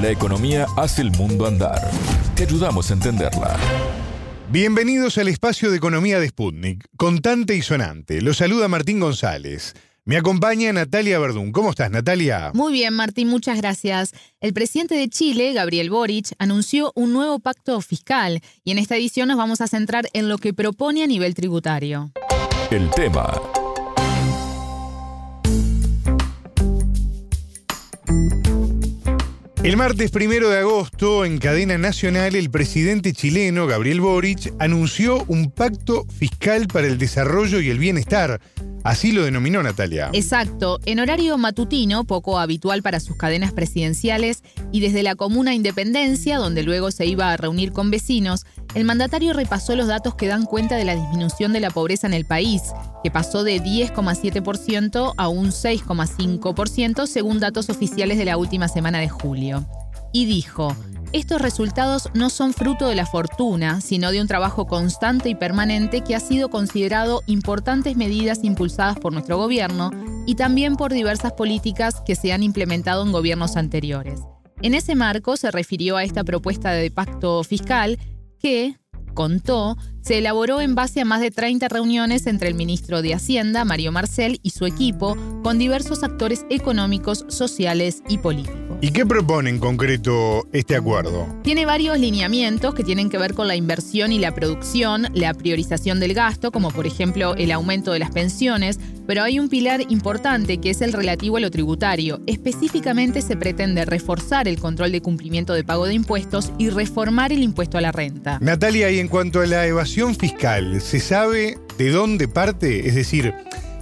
La economía hace el mundo andar. Te ayudamos a entenderla. Bienvenidos al espacio de economía de Sputnik, contante y sonante. Lo saluda Martín González. Me acompaña Natalia Verdún. ¿Cómo estás, Natalia? Muy bien, Martín, muchas gracias. El presidente de Chile, Gabriel Boric, anunció un nuevo pacto fiscal y en esta edición nos vamos a centrar en lo que propone a nivel tributario. El tema El martes primero de agosto, en cadena nacional, el presidente chileno, Gabriel Boric, anunció un pacto fiscal para el desarrollo y el bienestar. Así lo denominó Natalia. Exacto, en horario matutino, poco habitual para sus cadenas presidenciales, y desde la comuna Independencia, donde luego se iba a reunir con vecinos, el mandatario repasó los datos que dan cuenta de la disminución de la pobreza en el país, que pasó de 10,7% a un 6,5% según datos oficiales de la última semana de julio. Y dijo, estos resultados no son fruto de la fortuna, sino de un trabajo constante y permanente que ha sido considerado importantes medidas impulsadas por nuestro gobierno y también por diversas políticas que se han implementado en gobiernos anteriores. En ese marco se refirió a esta propuesta de pacto fiscal que, contó, se elaboró en base a más de 30 reuniones entre el ministro de Hacienda, Mario Marcel, y su equipo, con diversos actores económicos, sociales y políticos. ¿Y qué propone en concreto este acuerdo? Tiene varios lineamientos que tienen que ver con la inversión y la producción, la priorización del gasto, como por ejemplo el aumento de las pensiones, pero hay un pilar importante que es el relativo a lo tributario. Específicamente se pretende reforzar el control de cumplimiento de pago de impuestos y reformar el impuesto a la renta. Natalia, y en cuanto a la evasión fiscal, ¿se sabe de dónde parte? Es decir,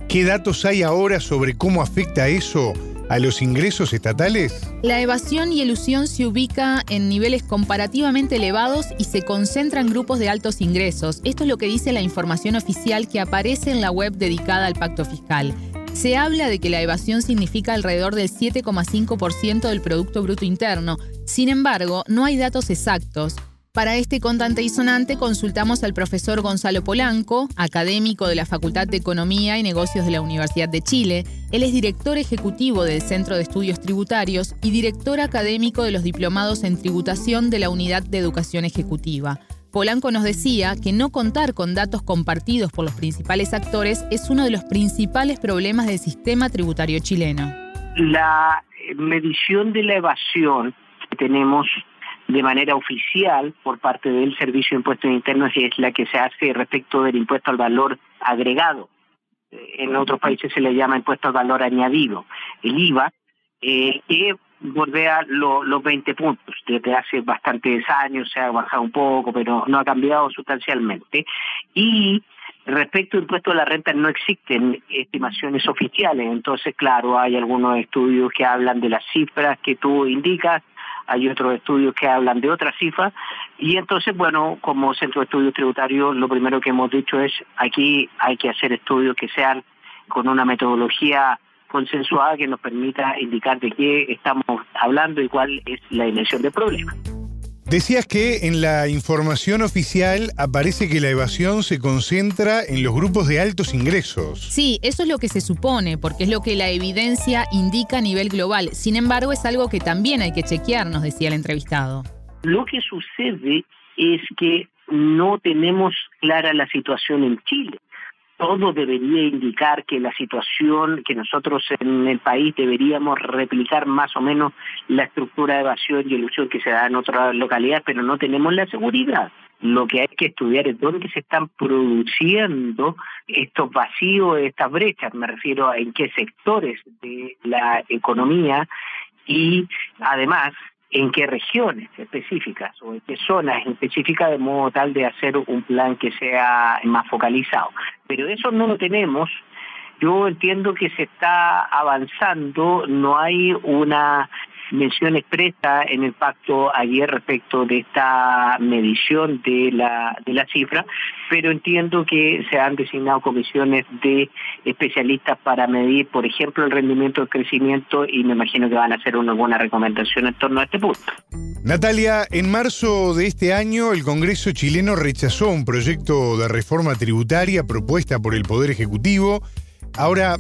¿qué datos hay ahora sobre cómo afecta eso a los ingresos estatales? La evasión y elusión se ubica en niveles comparativamente elevados y se concentra en grupos de altos ingresos. Esto es lo que dice la información oficial que aparece en la web dedicada al pacto fiscal. Se habla de que la evasión significa alrededor del 7,5% del Producto Bruto Interno. Sin embargo, no hay datos exactos. Para este contante y sonante consultamos al profesor Gonzalo Polanco, académico de la Facultad de Economía y Negocios de la Universidad de Chile. Él es director ejecutivo del Centro de Estudios Tributarios y director académico de los diplomados en tributación de la Unidad de Educación Ejecutiva. Polanco nos decía que no contar con datos compartidos por los principales actores es uno de los principales problemas del sistema tributario chileno. La medición de la evasión que tenemos de manera oficial por parte del Servicio de Impuestos Internos y es la que se hace respecto del impuesto al valor agregado. Eh, en otros países se le llama impuesto al valor añadido, el IVA, eh, que bordea los 20 puntos. Desde hace bastantes años se ha bajado un poco, pero no ha cambiado sustancialmente. Y respecto al impuesto a la renta no existen estimaciones oficiales, entonces claro, hay algunos estudios que hablan de las cifras que tú indicas, hay otros estudios que hablan de otras cifras, y entonces, bueno, como Centro de Estudios Tributarios, lo primero que hemos dicho es, aquí hay que hacer estudios que sean con una metodología consensuada que nos permita indicar de qué estamos hablando y cuál es la dimensión del problema. Decías que en la información oficial aparece que la evasión se concentra en los grupos de altos ingresos. Sí, eso es lo que se supone, porque es lo que la evidencia indica a nivel global. Sin embargo, es algo que también hay que chequear, nos decía el entrevistado. Lo que sucede es que no tenemos clara la situación en Chile todo debería indicar que la situación que nosotros en el país deberíamos replicar más o menos la estructura de evasión y ilusión que se da en otras localidades, pero no tenemos la seguridad. Lo que hay que estudiar es dónde se están produciendo estos vacíos, estas brechas, me refiero a en qué sectores de la economía y además en qué regiones específicas o en qué zonas específicas de modo tal de hacer un plan que sea más focalizado. Pero eso no lo tenemos. Yo entiendo que se está avanzando, no hay una mención expresa en el pacto ayer respecto de esta medición de la, de la cifra, pero entiendo que se han designado comisiones de especialistas para medir, por ejemplo, el rendimiento del crecimiento y me imagino que van a hacer una buena recomendación en torno a este punto. Natalia, en marzo de este año el Congreso chileno rechazó un proyecto de reforma tributaria propuesta por el Poder Ejecutivo. Ahora,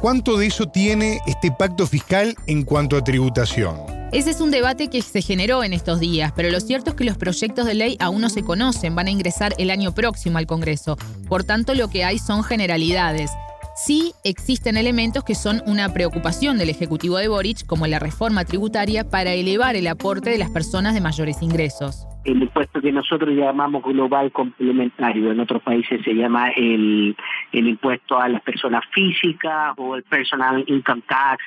¿Cuánto de eso tiene este pacto fiscal en cuanto a tributación? Ese es un debate que se generó en estos días, pero lo cierto es que los proyectos de ley aún no se conocen, van a ingresar el año próximo al Congreso. Por tanto, lo que hay son generalidades. Sí existen elementos que son una preocupación del Ejecutivo de Boric, como la reforma tributaria, para elevar el aporte de las personas de mayores ingresos. El impuesto que nosotros llamamos global complementario, en otros países se llama el, el impuesto a las personas físicas o el personal income tax,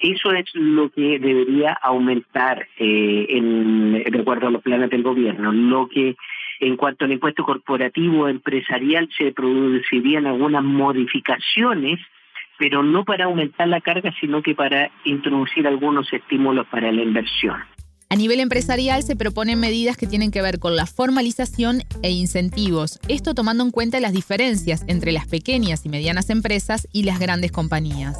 eso es lo que debería aumentar eh, en, de acuerdo a los planes del gobierno. Lo que en cuanto al impuesto corporativo empresarial se producirían algunas modificaciones, pero no para aumentar la carga, sino que para introducir algunos estímulos para la inversión. A nivel empresarial se proponen medidas que tienen que ver con la formalización e incentivos, esto tomando en cuenta las diferencias entre las pequeñas y medianas empresas y las grandes compañías.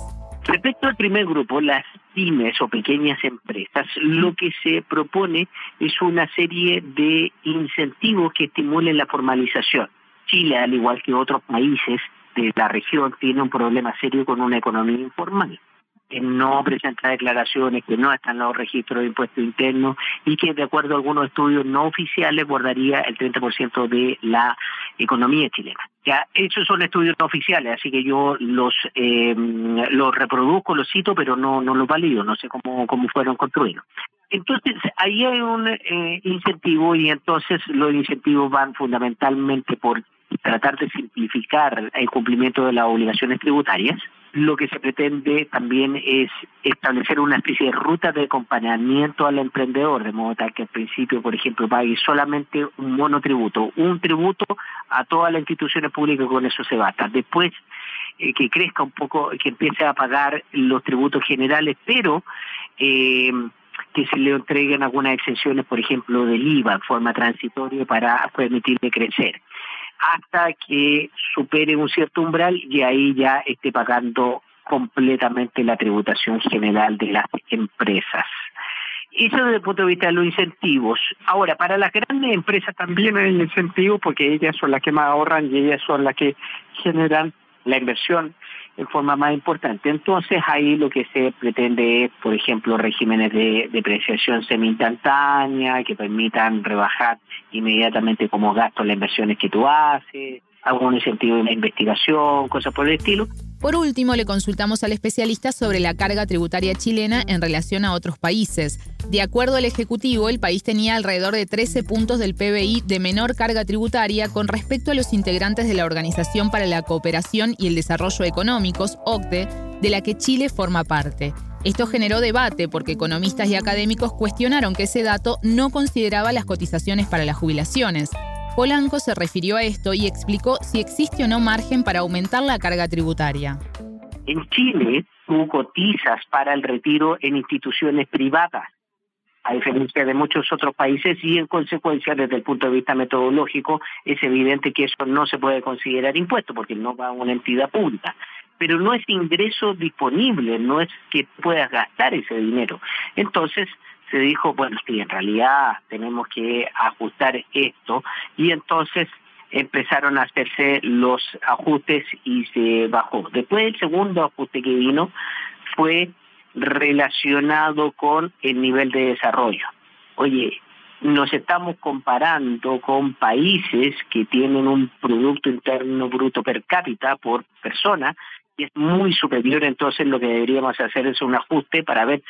Respecto al primer grupo, las pymes o pequeñas empresas, lo que se propone es una serie de incentivos que estimulen la formalización. Chile, al igual que otros países de la región, tiene un problema serio con una economía informal no presenta declaraciones, que no están en los registros de impuestos internos y que de acuerdo a algunos estudios no oficiales guardaría el 30% de la economía chilena. Ya, esos son estudios no oficiales, así que yo los eh, los reproduzco, los cito, pero no no los valido, no sé cómo cómo fueron construidos. Entonces, ahí hay un eh, incentivo y entonces los incentivos van fundamentalmente por tratar de simplificar el cumplimiento de las obligaciones tributarias, lo que se pretende también es establecer una especie de ruta de acompañamiento al emprendedor, de modo tal que al principio, por ejemplo, pague solamente un monotributo, un tributo a todas las instituciones públicas, con eso se basta. Después, eh, que crezca un poco, que empiece a pagar los tributos generales, pero eh, que se le entreguen algunas exenciones, por ejemplo, del IVA en forma transitoria para permitirle crecer hasta que supere un cierto umbral y ahí ya esté pagando completamente la tributación general de las empresas. Eso desde el punto de vista de los incentivos. Ahora, para las grandes empresas también hay incentivos porque ellas son las que más ahorran y ellas son las que generan la inversión en forma más importante. Entonces ahí lo que se pretende es, por ejemplo, regímenes de depreciación semi-instantánea que permitan rebajar inmediatamente como gasto las inversiones que tú haces, algún incentivo de investigación, cosas por el estilo. Por último, le consultamos al especialista sobre la carga tributaria chilena en relación a otros países. De acuerdo al Ejecutivo, el país tenía alrededor de 13 puntos del PBI de menor carga tributaria con respecto a los integrantes de la Organización para la Cooperación y el Desarrollo Económicos, OCDE, de la que Chile forma parte. Esto generó debate porque economistas y académicos cuestionaron que ese dato no consideraba las cotizaciones para las jubilaciones. Polanco se refirió a esto y explicó si existe o no margen para aumentar la carga tributaria. En Chile, tú cotizas para el retiro en instituciones privadas, a diferencia de muchos otros países, y en consecuencia, desde el punto de vista metodológico, es evidente que eso no se puede considerar impuesto porque no va a una entidad pública. Pero no es ingreso disponible, no es que puedas gastar ese dinero. Entonces, se dijo, bueno, sí, en realidad tenemos que ajustar esto y entonces empezaron a hacerse los ajustes y se bajó. Después el segundo ajuste que vino fue relacionado con el nivel de desarrollo. Oye, nos estamos comparando con países que tienen un Producto Interno Bruto per cápita por persona y es muy superior, entonces lo que deberíamos hacer es un ajuste para ver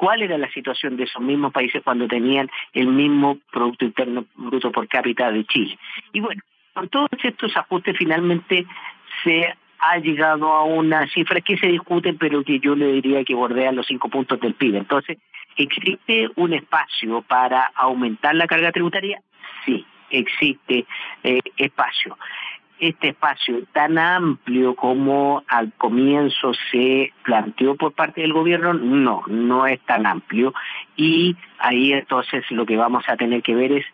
cuál era la situación de esos mismos países cuando tenían el mismo Producto Interno Bruto por cápita de Chile. Y bueno, con todos estos ajustes finalmente se ha llegado a una cifra que se discute, pero que yo le diría que bordea los cinco puntos del PIB. Entonces, ¿existe un espacio para aumentar la carga tributaria? Sí, existe eh, espacio este espacio tan amplio como al comienzo se planteó por parte del gobierno, no, no es tan amplio. Y ahí entonces lo que vamos a tener que ver es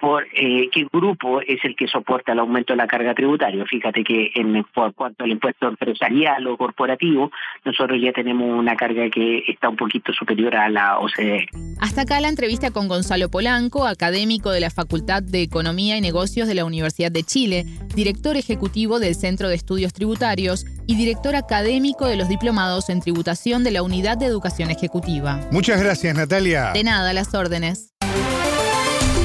por eh, qué grupo es el que soporta el aumento de la carga tributaria. Fíjate que en por cuanto al impuesto empresarial o corporativo, nosotros ya tenemos una carga que está un poquito superior a la OCDE. Hasta acá la entrevista con Gonzalo Polanco, académico de la Facultad de Economía y Negocios de la Universidad de Chile, director ejecutivo del Centro de Estudios Tributarios y director académico de los diplomados en tributación de la Unidad de Educación Ejecutiva. Muchas gracias, Natalia. De nada, las órdenes.